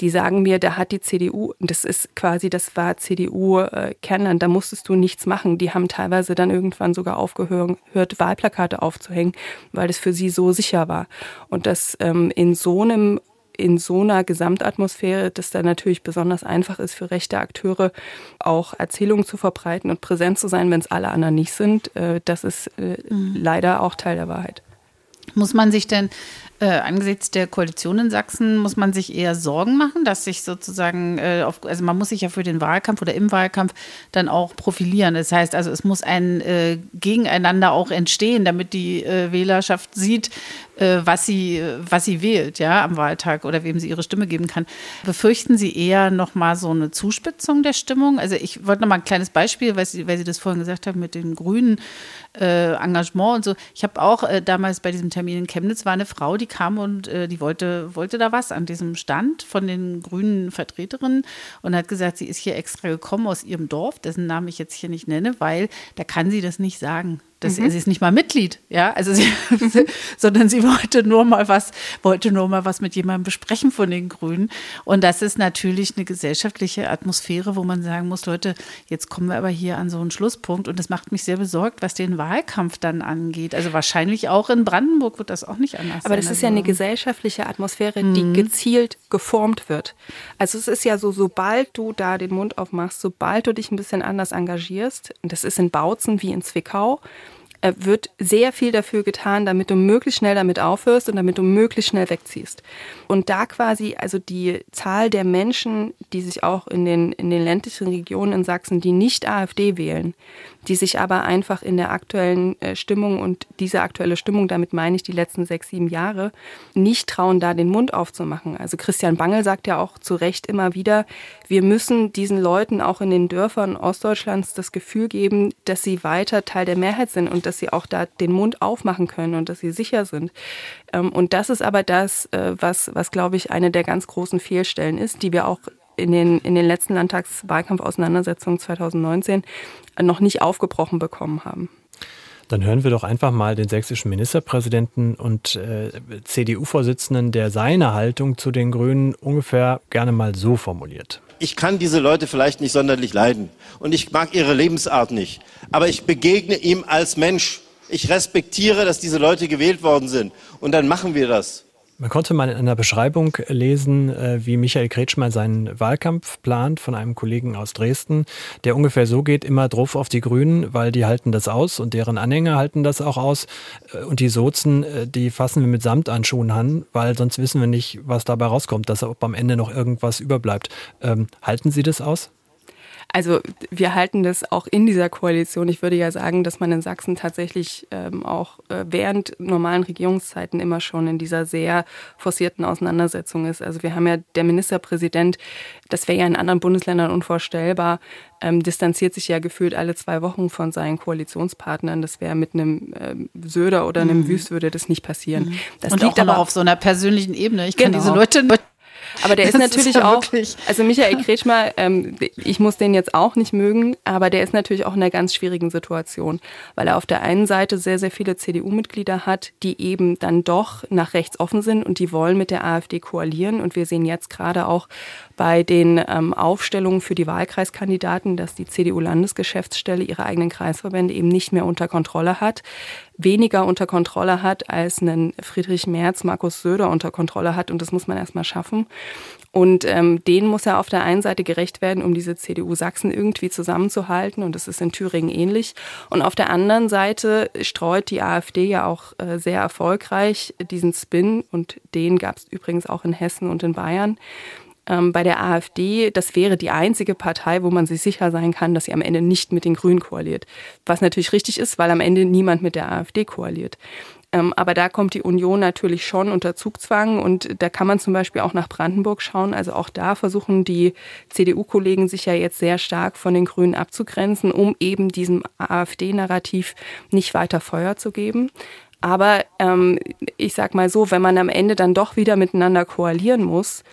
die sagen mir, da hat die CDU, das ist quasi, das war CDU-Kernland, da musstest du nichts machen. Die haben teilweise dann irgendwann sogar aufgehört, Wahlplakate aufzuhängen, weil es für sie so sicher war. Und das ähm, in so einem in so einer Gesamtatmosphäre, dass da natürlich besonders einfach ist für rechte Akteure, auch Erzählungen zu verbreiten und präsent zu sein, wenn es alle anderen nicht sind. Äh, das ist äh, mhm. leider auch Teil der Wahrheit. Muss man sich denn äh, angesichts der Koalition in Sachsen muss man sich eher Sorgen machen, dass sich sozusagen, äh, auf, also man muss sich ja für den Wahlkampf oder im Wahlkampf dann auch profilieren. Das heißt also, es muss ein äh, Gegeneinander auch entstehen, damit die äh, Wählerschaft sieht, äh, was sie, was sie wählt, ja, am Wahltag oder wem sie ihre Stimme geben kann. Befürchten Sie eher nochmal so eine Zuspitzung der Stimmung? Also ich wollte nochmal ein kleines Beispiel, weil Sie, weil sie das vorhin gesagt haben mit den Grünen Engagement und so. Ich habe auch damals bei diesem Termin in Chemnitz war eine Frau, die kam und äh, die wollte, wollte da was an diesem Stand von den grünen Vertreterinnen und hat gesagt, sie ist hier extra gekommen aus ihrem Dorf, dessen Namen ich jetzt hier nicht nenne, weil da kann sie das nicht sagen. Das, mhm. Sie ist nicht mal Mitglied, ja, also sie, sondern sie wollte nur mal was, wollte nur mal was mit jemandem besprechen von den Grünen. Und das ist natürlich eine gesellschaftliche Atmosphäre, wo man sagen muss, Leute, jetzt kommen wir aber hier an so einen Schlusspunkt und das macht mich sehr besorgt, was den Wahlkampf dann angeht. Also wahrscheinlich auch in Brandenburg wird das auch nicht anders aber sein. Das ist ja eine also gesellschaftliche Atmosphäre, die mhm. gezielt geformt wird. Also es ist ja so, sobald du da den Mund aufmachst, sobald du dich ein bisschen anders engagierst, und das ist in Bautzen wie in Zwickau, wird sehr viel dafür getan, damit du möglichst schnell damit aufhörst und damit du möglichst schnell wegziehst. Und da quasi, also die Zahl der Menschen, die sich auch in den, in den ländlichen Regionen in Sachsen, die nicht AfD wählen, die sich aber einfach in der aktuellen äh, Stimmung und diese aktuelle Stimmung, damit meine ich die letzten sechs, sieben Jahre, nicht trauen, da den Mund aufzumachen. Also Christian Bangel sagt ja auch zu Recht immer wieder, wir müssen diesen Leuten auch in den Dörfern Ostdeutschlands das Gefühl geben, dass sie weiter Teil der Mehrheit sind und dass sie auch da den Mund aufmachen können und dass sie sicher sind. Ähm, und das ist aber das, äh, was, was glaube ich, eine der ganz großen Fehlstellen ist, die wir auch in den, in den letzten Landtagswahlkampfauseinandersetzungen 2019 noch nicht aufgebrochen bekommen haben. Dann hören wir doch einfach mal den sächsischen Ministerpräsidenten und äh, CDU-Vorsitzenden, der seine Haltung zu den Grünen ungefähr gerne mal so formuliert. Ich kann diese Leute vielleicht nicht sonderlich leiden und ich mag ihre Lebensart nicht, aber ich begegne ihm als Mensch. Ich respektiere, dass diese Leute gewählt worden sind und dann machen wir das. Man konnte mal in einer Beschreibung lesen, äh, wie Michael Kretschmer seinen Wahlkampf plant von einem Kollegen aus Dresden, der ungefähr so geht, immer drauf auf die Grünen, weil die halten das aus und deren Anhänger halten das auch aus. Äh, und die Sozen, äh, die fassen wir mit Samtanschuhen an, weil sonst wissen wir nicht, was dabei rauskommt, dass ob am Ende noch irgendwas überbleibt. Ähm, halten Sie das aus? Also wir halten das auch in dieser Koalition. Ich würde ja sagen, dass man in Sachsen tatsächlich ähm, auch äh, während normalen Regierungszeiten immer schon in dieser sehr forcierten Auseinandersetzung ist. Also wir haben ja der Ministerpräsident, das wäre ja in anderen Bundesländern unvorstellbar, ähm, distanziert sich ja gefühlt alle zwei Wochen von seinen Koalitionspartnern. Das wäre mit einem ähm, Söder oder einem mhm. Wüst würde das nicht passieren. Mhm. Das Und liegt auch aber auf so einer persönlichen Ebene. Ich genau. kann diese Leute aber der ist natürlich ist ja auch, also Michael Kretschmer, ähm, ich muss den jetzt auch nicht mögen, aber der ist natürlich auch in einer ganz schwierigen Situation, weil er auf der einen Seite sehr, sehr viele CDU-Mitglieder hat, die eben dann doch nach rechts offen sind und die wollen mit der AfD koalieren. Und wir sehen jetzt gerade auch bei den ähm, Aufstellungen für die Wahlkreiskandidaten, dass die CDU-Landesgeschäftsstelle ihre eigenen Kreisverbände eben nicht mehr unter Kontrolle hat weniger unter Kontrolle hat, als einen Friedrich Merz, Markus Söder unter Kontrolle hat. Und das muss man erstmal schaffen. Und ähm, denen muss er auf der einen Seite gerecht werden, um diese CDU Sachsen irgendwie zusammenzuhalten. Und das ist in Thüringen ähnlich. Und auf der anderen Seite streut die AfD ja auch äh, sehr erfolgreich diesen Spin. Und den gab es übrigens auch in Hessen und in Bayern ähm, bei der AfD, das wäre die einzige Partei, wo man sich sicher sein kann, dass sie am Ende nicht mit den Grünen koaliert. Was natürlich richtig ist, weil am Ende niemand mit der AfD koaliert. Ähm, aber da kommt die Union natürlich schon unter Zugzwang und da kann man zum Beispiel auch nach Brandenburg schauen. Also auch da versuchen die CDU-Kollegen sich ja jetzt sehr stark von den Grünen abzugrenzen, um eben diesem AfD-Narrativ nicht weiter Feuer zu geben. Aber ähm, ich sag mal so, wenn man am Ende dann doch wieder miteinander koalieren muss,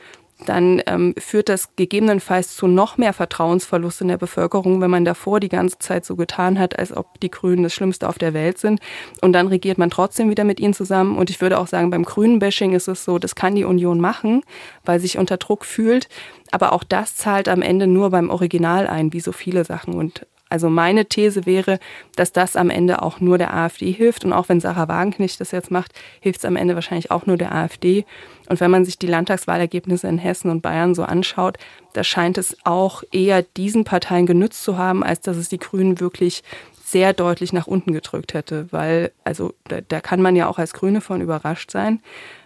dann ähm, führt das gegebenenfalls zu noch mehr Vertrauensverlust in der Bevölkerung, wenn man davor die ganze Zeit so getan hat, als ob die Grünen das Schlimmste auf der Welt sind. Und dann regiert man trotzdem wieder mit ihnen zusammen. Und ich würde auch sagen, beim Grünen-Bashing ist es so, das kann die Union machen, weil sich unter Druck fühlt. Aber auch das zahlt am Ende nur beim Original ein, wie so viele Sachen. Und also meine These wäre, dass das am Ende auch nur der AfD hilft. Und auch wenn Sarah Wagenknecht das jetzt macht, hilft es am Ende wahrscheinlich auch nur der AfD. Und wenn man sich die Landtagswahlergebnisse in Hessen und Bayern so anschaut, da scheint es auch eher diesen Parteien genützt zu haben, als dass es die Grünen wirklich sehr deutlich nach unten gedrückt hätte. Weil, also da, da kann man ja auch als Grüne von überrascht sein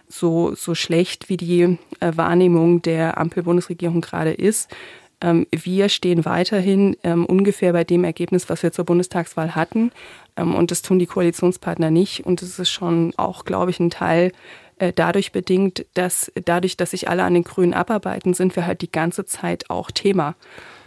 so, so schlecht wie die äh, Wahrnehmung der Ampel-Bundesregierung gerade ist, wir stehen weiterhin ähm, ungefähr bei dem Ergebnis, was wir zur Bundestagswahl hatten. Ähm, und das tun die Koalitionspartner nicht. Und das ist schon auch, glaube ich, ein Teil dadurch bedingt, dass dadurch, dass sich alle an den Grünen abarbeiten, sind wir halt die ganze Zeit auch Thema.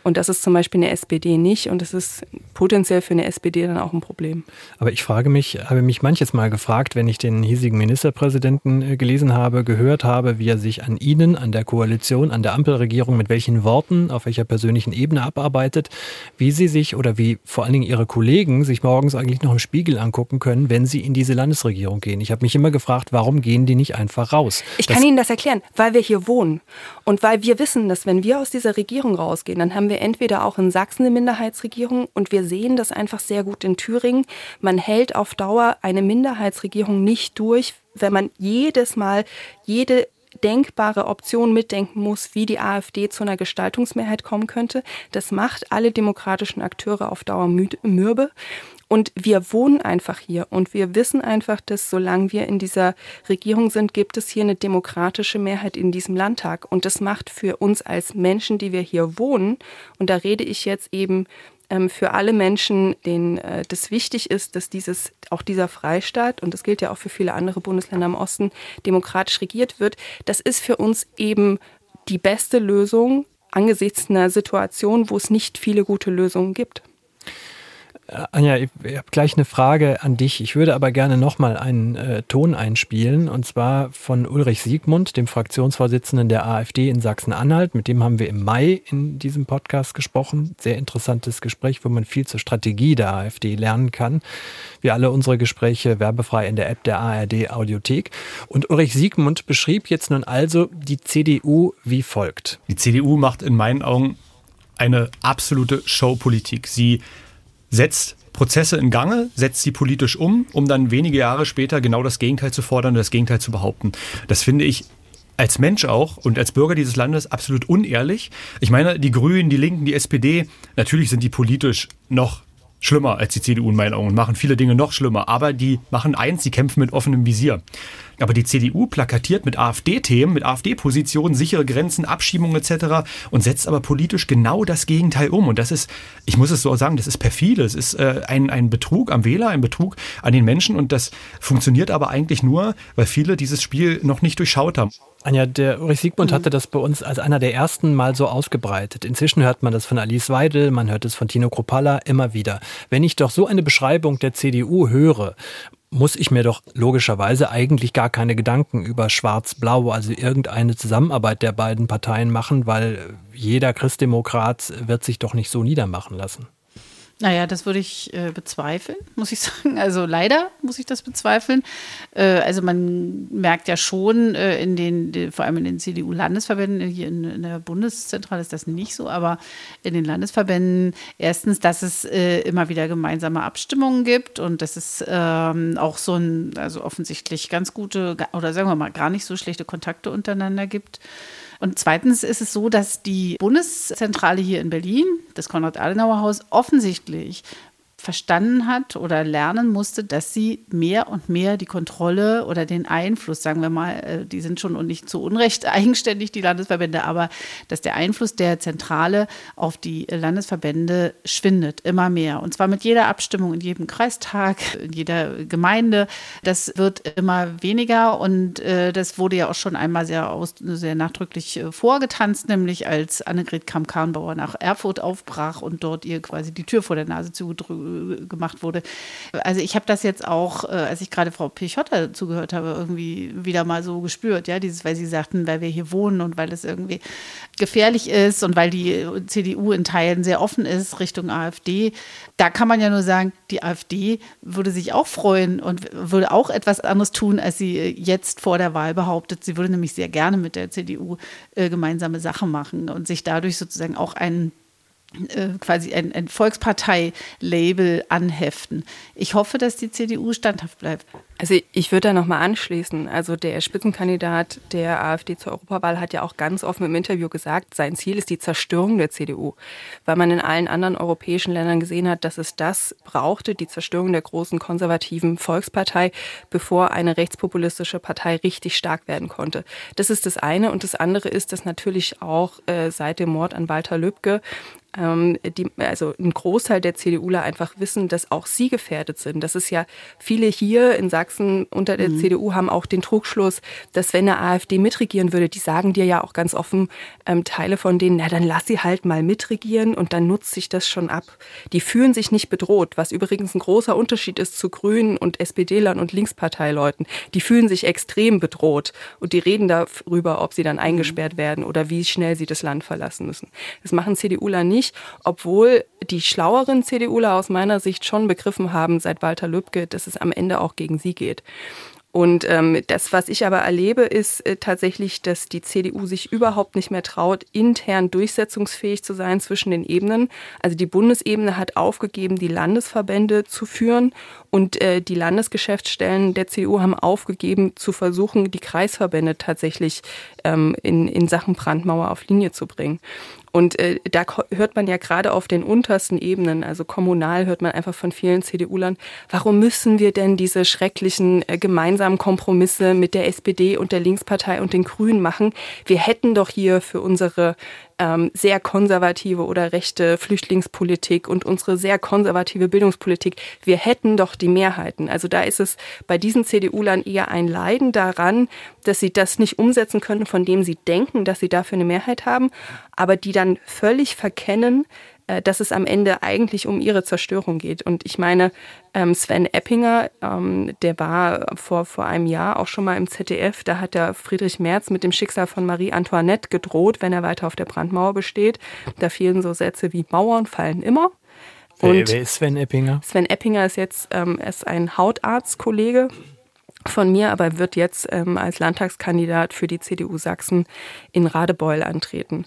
Und das ist zum Beispiel eine SPD nicht und das ist potenziell für eine SPD dann auch ein Problem. Aber ich frage mich, habe mich manches Mal gefragt, wenn ich den hiesigen Ministerpräsidenten äh, gelesen habe, gehört habe, wie er sich an Ihnen, an der Koalition, an der Ampelregierung, mit welchen Worten, auf welcher persönlichen Ebene abarbeitet, wie Sie sich oder wie vor allen Dingen Ihre Kollegen sich morgens eigentlich noch im Spiegel angucken können, wenn Sie in diese Landesregierung gehen. Ich habe mich immer gefragt, warum gehen die nicht einfach raus? Ich kann das Ihnen das erklären, weil wir hier wohnen und weil wir wissen, dass wenn wir aus dieser Regierung rausgehen, dann haben wir entweder auch in Sachsen eine Minderheitsregierung und wir sehen das einfach sehr gut in Thüringen. Man hält auf Dauer eine Minderheitsregierung nicht durch, wenn man jedes Mal jede denkbare Option mitdenken muss, wie die AfD zu einer Gestaltungsmehrheit kommen könnte. Das macht alle demokratischen Akteure auf Dauer mürbe. Und wir wohnen einfach hier und wir wissen einfach, dass solange wir in dieser Regierung sind, gibt es hier eine demokratische Mehrheit in diesem Landtag. Und das macht für uns als Menschen, die wir hier wohnen, und da rede ich jetzt eben ähm, für alle Menschen, denen äh, das wichtig ist, dass dieses, auch dieser Freistaat, und das gilt ja auch für viele andere Bundesländer im Osten, demokratisch regiert wird, das ist für uns eben die beste Lösung angesichts einer Situation, wo es nicht viele gute Lösungen gibt. Äh, Anja, ich, habe gleich eine Frage an dich. Ich würde aber gerne nochmal einen äh, Ton einspielen, und zwar von Ulrich Siegmund, dem Fraktionsvorsitzenden der AfD in Sachsen-Anhalt. Mit dem haben wir im Mai in diesem Podcast gesprochen. Sehr interessantes Gespräch, wo man viel zur Strategie der AfD lernen kann. Wir alle unsere Gespräche werbefrei in der App der ARD Audiothek. Und Ulrich Siegmund beschrieb jetzt nun also die CDU wie folgt. Die CDU macht in meinen Augen eine absolute Showpolitik. Sie setzt Prozesse in Gange, setzt sie politisch um, um dann wenige Jahre später genau das Gegenteil zu fordern und das Gegenteil zu behaupten. Das finde ich als Mensch auch und als Bürger dieses Landes absolut unehrlich. Ich meine, die Grünen, die Linken, die SPD, natürlich sind die politisch noch schlimmer als die CDU in meinen Augen und machen viele Dinge noch schlimmer. Aber die machen eins, sie kämpfen mit offenem Visier. Aber die CDU plakatiert mit AfD-Themen, mit AfD-Positionen, sichere Grenzen, Abschiebungen etc. und setzt aber politisch genau das Gegenteil um. Und das ist, ich muss es so sagen, das ist perfide. Es ist äh, ein, ein Betrug am Wähler, ein Betrug an den Menschen. Und das funktioniert aber eigentlich nur, weil viele dieses Spiel noch nicht durchschaut haben. Anja, der Ulrich Siegmund mhm. hatte das bei uns als einer der ersten mal so ausgebreitet. Inzwischen hört man das von Alice Weidel, man hört es von Tino Kropalla immer wieder. Wenn ich doch so eine Beschreibung der CDU höre, muss ich mir doch logischerweise eigentlich gar keine Gedanken über Schwarz-Blau, also irgendeine Zusammenarbeit der beiden Parteien machen, weil jeder Christdemokrat wird sich doch nicht so niedermachen lassen. Naja, das würde ich äh, bezweifeln, muss ich sagen. Also leider muss ich das bezweifeln. Äh, also man merkt ja schon äh, in den, die, vor allem in den CDU-Landesverbänden, hier in, in, der Bundeszentrale ist das nicht so, aber in den Landesverbänden erstens, dass es äh, immer wieder gemeinsame Abstimmungen gibt und dass es ähm, auch so ein, also offensichtlich ganz gute oder sagen wir mal gar nicht so schlechte Kontakte untereinander gibt. Und zweitens ist es so, dass die Bundeszentrale hier in Berlin, das Konrad-Adenauer-Haus, offensichtlich verstanden hat oder lernen musste, dass sie mehr und mehr die Kontrolle oder den Einfluss, sagen wir mal, äh, die sind schon und nicht zu Unrecht eigenständig, die Landesverbände, aber dass der Einfluss der Zentrale auf die Landesverbände schwindet, immer mehr. Und zwar mit jeder Abstimmung in jedem Kreistag, in jeder Gemeinde. Das wird immer weniger und äh, das wurde ja auch schon einmal sehr, aus, sehr nachdrücklich äh, vorgetanzt, nämlich als Annegret Kamm-Karrenbauer nach Erfurt aufbrach und dort ihr quasi die Tür vor der Nase zugedrückt gemacht wurde. Also ich habe das jetzt auch, äh, als ich gerade Frau Pichotta zugehört habe, irgendwie wieder mal so gespürt, ja, dieses, weil sie sagten, weil wir hier wohnen und weil es irgendwie gefährlich ist und weil die CDU in Teilen sehr offen ist Richtung AfD. Da kann man ja nur sagen, die AfD würde sich auch freuen und würde auch etwas anderes tun, als sie jetzt vor der Wahl behauptet. Sie würde nämlich sehr gerne mit der CDU äh, gemeinsame Sachen machen und sich dadurch sozusagen auch einen äh, quasi ein, ein Volkspartei-Label anheften. Ich hoffe, dass die CDU standhaft bleibt. Also ich würde da nochmal anschließen. Also der Spitzenkandidat der AfD zur Europawahl hat ja auch ganz offen im Interview gesagt, sein Ziel ist die Zerstörung der CDU, weil man in allen anderen europäischen Ländern gesehen hat, dass es das brauchte, die Zerstörung der großen konservativen Volkspartei, bevor eine rechtspopulistische Partei richtig stark werden konnte. Das ist das eine. Und das andere ist, dass natürlich auch äh, seit dem Mord an Walter Lübcke ähm, die, also ein Großteil der CDUler einfach wissen, dass auch sie gefährdet sind. Das ist ja viele hier in Sachsen unter der mhm. CDU haben auch den Trugschluss, dass wenn eine AfD mitregieren würde, die sagen dir ja auch ganz offen, ähm, Teile von denen, na dann lass sie halt mal mitregieren und dann nutzt sich das schon ab. Die fühlen sich nicht bedroht, was übrigens ein großer Unterschied ist zu Grünen und SPD-Lern und Linksparteileuten. Die fühlen sich extrem bedroht und die reden darüber, ob sie dann eingesperrt werden oder wie schnell sie das Land verlassen müssen. Das machen CDUler nicht nicht, obwohl die schlaueren CDUler aus meiner Sicht schon begriffen haben seit Walter Lübcke, dass es am Ende auch gegen sie geht. Und ähm, das, was ich aber erlebe, ist äh, tatsächlich, dass die CDU sich überhaupt nicht mehr traut, intern durchsetzungsfähig zu sein zwischen den Ebenen. Also die Bundesebene hat aufgegeben, die Landesverbände zu führen und äh, die Landesgeschäftsstellen der CDU haben aufgegeben, zu versuchen, die Kreisverbände tatsächlich ähm, in, in Sachen Brandmauer auf Linie zu bringen. Und äh, da hört man ja gerade auf den untersten Ebenen, also kommunal hört man einfach von vielen CDU-Lern, warum müssen wir denn diese schrecklichen äh, gemeinsamen Kompromisse mit der SPD und der Linkspartei und den Grünen machen? Wir hätten doch hier für unsere ähm, sehr konservative oder rechte Flüchtlingspolitik und unsere sehr konservative Bildungspolitik, wir hätten doch die Mehrheiten. Also da ist es bei diesen CDU-Lern eher ein Leiden daran, dass sie das nicht umsetzen können, von dem sie denken, dass sie dafür eine Mehrheit haben, aber die dann völlig verkennen, äh, dass es am Ende eigentlich um ihre Zerstörung geht. Und ich meine, ähm, Sven Eppinger, ähm, der war vor, vor einem Jahr auch schon mal im ZDF, da hat der Friedrich Merz mit dem Schicksal von Marie Antoinette gedroht, wenn er weiter auf der Brandmauer besteht. Da fielen so Sätze wie Mauern fallen immer. Und wer, ist Sven Eppinger? Sven Eppinger ist jetzt ähm, ist ein Hautarztkollege von mir, aber wird jetzt ähm, als Landtagskandidat für die CDU Sachsen in Radebeul antreten.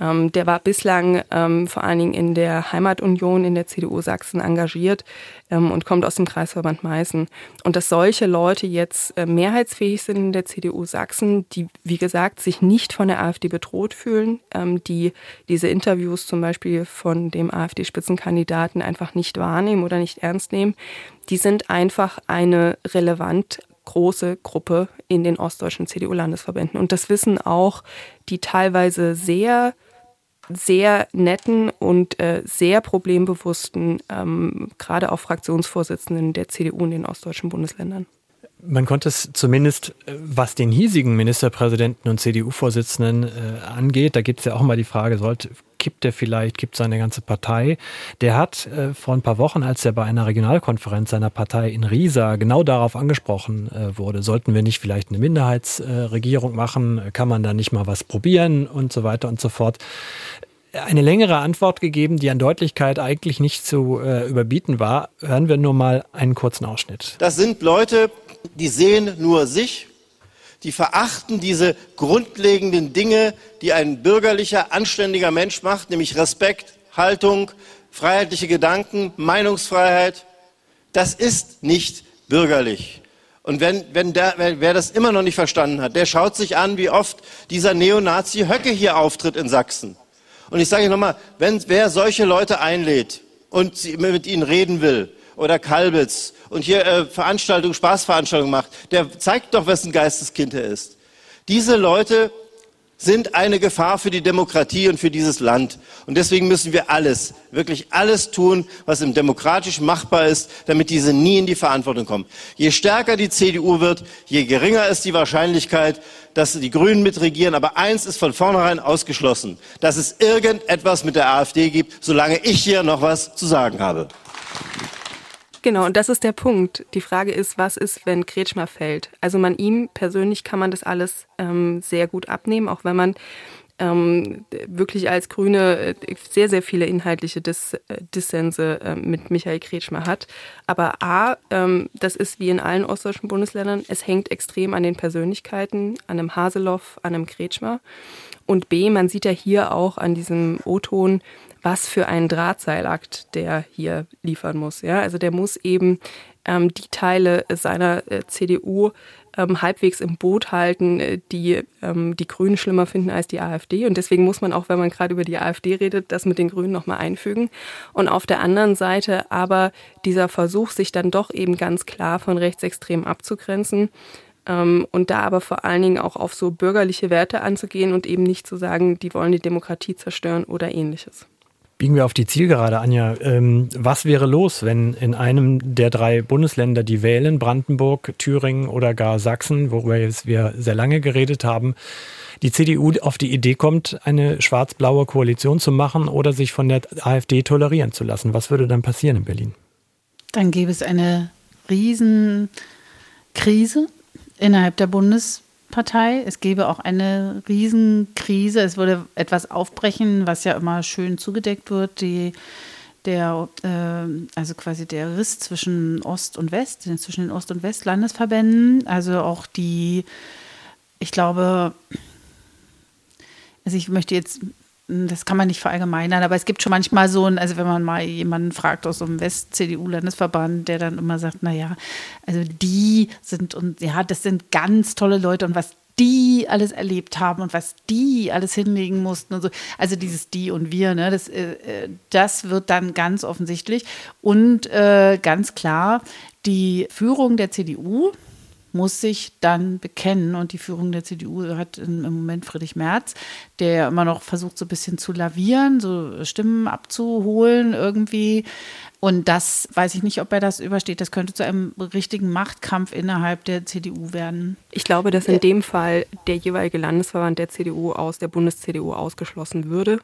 Ähm, der war bislang ähm, vor allen Dingen in der Heimatunion in der CDU Sachsen engagiert ähm, und kommt aus dem Kreisverband Meißen. Und dass solche Leute jetzt äh, mehrheitsfähig sind in der CDU Sachsen, die, wie gesagt, sich nicht von der AfD bedroht fühlen, ähm, die diese Interviews zum Beispiel von dem AfD-Spitzenkandidaten einfach nicht wahrnehmen oder nicht ernst nehmen, die sind einfach eine relevant große Gruppe in den ostdeutschen CDU-Landesverbänden. Und das wissen auch die teilweise sehr sehr netten und äh, sehr problembewussten, ähm, gerade auch Fraktionsvorsitzenden der CDU in den ostdeutschen Bundesländern. Man konnte es zumindest, äh, was den hiesigen Ministerpräsidenten und CDU-Vorsitzenden äh, angeht, da gibt es ja auch mal die Frage, sollte, kippt er vielleicht, kippt seine ganze Partei. Der hat äh, vor ein paar Wochen, als er bei einer Regionalkonferenz seiner Partei in Riesa genau darauf angesprochen äh, wurde, sollten wir nicht vielleicht eine Minderheitsregierung machen, kann man da nicht mal was probieren und so weiter und so fort eine längere Antwort gegeben, die an Deutlichkeit eigentlich nicht zu äh, überbieten war. Hören wir nur mal einen kurzen Ausschnitt. Das sind Leute, die sehen nur sich, die verachten diese grundlegenden Dinge, die ein bürgerlicher, anständiger Mensch macht, nämlich Respekt, Haltung, freiheitliche Gedanken, Meinungsfreiheit. Das ist nicht bürgerlich. Und wenn, wenn der, wer das immer noch nicht verstanden hat, der schaut sich an, wie oft dieser Neonazi Höcke hier auftritt in Sachsen. Und ich sage nochmal, wenn wer solche Leute einlädt und mit ihnen reden will, oder Kalbitz und hier äh, Veranstaltungen, Spaßveranstaltungen macht, der zeigt doch, wessen Geisteskind er ist. Diese Leute sind eine Gefahr für die Demokratie und für dieses Land. Und deswegen müssen wir alles, wirklich alles tun, was im demokratischen machbar ist, damit diese nie in die Verantwortung kommen. Je stärker die CDU wird, je geringer ist die Wahrscheinlichkeit, dass die Grünen mitregieren. Aber eins ist von vornherein ausgeschlossen, dass es irgendetwas mit der AfD gibt, solange ich hier noch was zu sagen habe. Genau, und das ist der Punkt. Die Frage ist, was ist, wenn Kretschmer fällt? Also man ihm persönlich kann man das alles ähm, sehr gut abnehmen, auch wenn man ähm, wirklich als Grüne äh, sehr, sehr viele inhaltliche Dis äh, Dissense äh, mit Michael Kretschmer hat. Aber A, ähm, das ist wie in allen ostdeutschen Bundesländern, es hängt extrem an den Persönlichkeiten, an einem Haseloff, an einem Kretschmer. Und B, man sieht ja hier auch an diesem O-Ton, was für ein Drahtseilakt der hier liefern muss. Ja, also der muss eben ähm, die Teile seiner äh, CDU ähm, halbwegs im Boot halten, äh, die ähm, die Grünen schlimmer finden als die AfD. Und deswegen muss man auch, wenn man gerade über die AfD redet, das mit den Grünen nochmal einfügen. Und auf der anderen Seite aber dieser Versuch, sich dann doch eben ganz klar von Rechtsextremen abzugrenzen, ähm, und da aber vor allen Dingen auch auf so bürgerliche Werte anzugehen und eben nicht zu sagen, die wollen die Demokratie zerstören oder ähnliches. Biegen wir auf die Zielgerade, Anja. Ähm, was wäre los, wenn in einem der drei Bundesländer, die wählen, Brandenburg, Thüringen oder gar Sachsen, worüber wir sehr lange geredet haben, die CDU auf die Idee kommt, eine schwarz-blaue Koalition zu machen oder sich von der AfD tolerieren zu lassen? Was würde dann passieren in Berlin? Dann gäbe es eine Riesenkrise innerhalb der Bundesregierung. Partei. Es gäbe auch eine Riesenkrise. Es würde etwas aufbrechen, was ja immer schön zugedeckt wird. Die, der, äh, also quasi der Riss zwischen Ost und West, zwischen den Ost- und Westlandesverbänden. Also auch die, ich glaube, also ich möchte jetzt das kann man nicht verallgemeinern, aber es gibt schon manchmal so ein, also wenn man mal jemanden fragt aus so einem West-CDU-Landesverband, der dann immer sagt, naja, also die sind und ja, das sind ganz tolle Leute und was die alles erlebt haben und was die alles hinlegen mussten und so. Also dieses die und wir, ne, das, äh, äh das wird dann ganz offensichtlich. Und äh, ganz klar, die Führung der CDU, muss sich dann bekennen. Und die Führung der CDU hat im Moment Friedrich Merz, der immer noch versucht, so ein bisschen zu lavieren, so Stimmen abzuholen irgendwie. Und das weiß ich nicht, ob er das übersteht. Das könnte zu einem richtigen Machtkampf innerhalb der CDU werden. Ich glaube, dass in dem Fall der jeweilige Landesverband der CDU aus der Bundes-CDU ausgeschlossen würde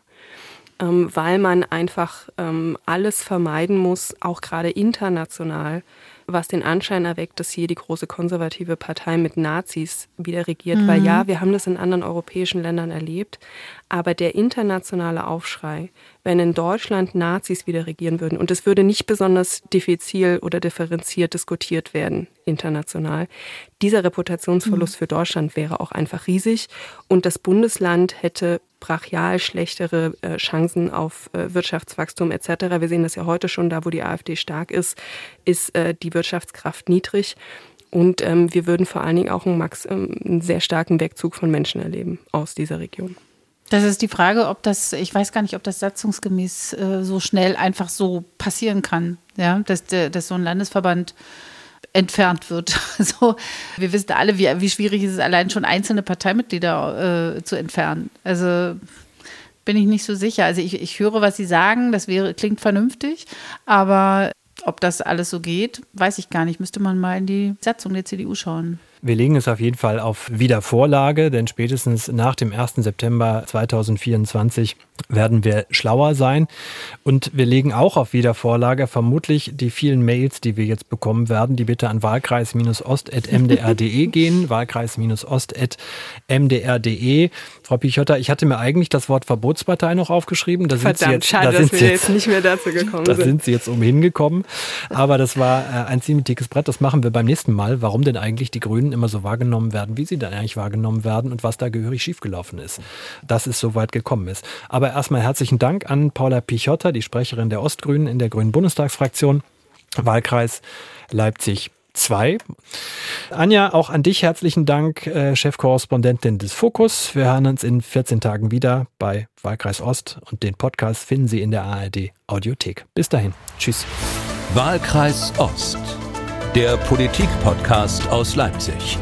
ähm, weil man einfach ähm, alles vermeiden muss, auch gerade international, was den Anschein erweckt, dass hier die große konservative Partei mit Nazis wieder regiert. Mhm. Weil ja, wir haben das in anderen europäischen Ländern erlebt, aber der internationale Aufschrei, wenn in Deutschland Nazis wieder regieren würden, und es würde nicht besonders diffizil oder differenziert diskutiert werden international, dieser Reputationsverlust mhm. für Deutschland wäre auch einfach riesig und das Bundesland hätte brachial schlechtere äh, Chancen auf äh, Wirtschaftswachstum etc. Wir sehen das ja heute schon, da wo die AfD stark ist, ist äh, die Wirtschaftskraft niedrig. Und ähm, wir würden vor allen Dingen auch einen, Max, ähm, einen sehr starken Wegzug von Menschen erleben aus dieser Region. Das ist die Frage, ob das, ich weiß gar nicht, ob das satzungsgemäß äh, so schnell einfach so passieren kann, ja, dass, dass so ein Landesverband entfernt wird. So, wir wissen alle, wie, wie schwierig es ist, allein schon einzelne Parteimitglieder äh, zu entfernen. Also bin ich nicht so sicher. Also ich, ich höre, was Sie sagen, das wäre, klingt vernünftig, aber ob das alles so geht, weiß ich gar nicht. Müsste man mal in die Satzung der CDU schauen. Wir legen es auf jeden Fall auf Wiedervorlage, denn spätestens nach dem 1. September 2024 werden wir schlauer sein. Und wir legen auch auf Wiedervorlage vermutlich die vielen Mails, die wir jetzt bekommen werden, die bitte an wahlkreis-ost.mdr.de gehen, wahlkreis-ost.mdr.de. Frau Pichotta, ich hatte mir eigentlich das Wort Verbotspartei noch aufgeschrieben. Da Verdammt, sind Sie jetzt, schade, da dass Sie wir jetzt nicht mehr dazu gekommen da sind. Da sind Sie jetzt umhin gekommen. Aber das war äh, ein ziemlich dickes Brett. Das machen wir beim nächsten Mal. Warum denn eigentlich die Grünen immer so wahrgenommen werden, wie sie dann eigentlich wahrgenommen werden und was da gehörig schiefgelaufen ist. Dass es so weit gekommen ist. Aber erstmal herzlichen Dank an Paula Pichotta, die Sprecherin der Ostgrünen in der Grünen Bundestagsfraktion, Wahlkreis Leipzig 2. Anja, auch an dich herzlichen Dank, äh, Chefkorrespondentin des Fokus. Wir hören uns in 14 Tagen wieder bei Wahlkreis Ost und den Podcast finden Sie in der ARD Audiothek. Bis dahin. Tschüss. Wahlkreis Ost der Politik-Podcast aus Leipzig.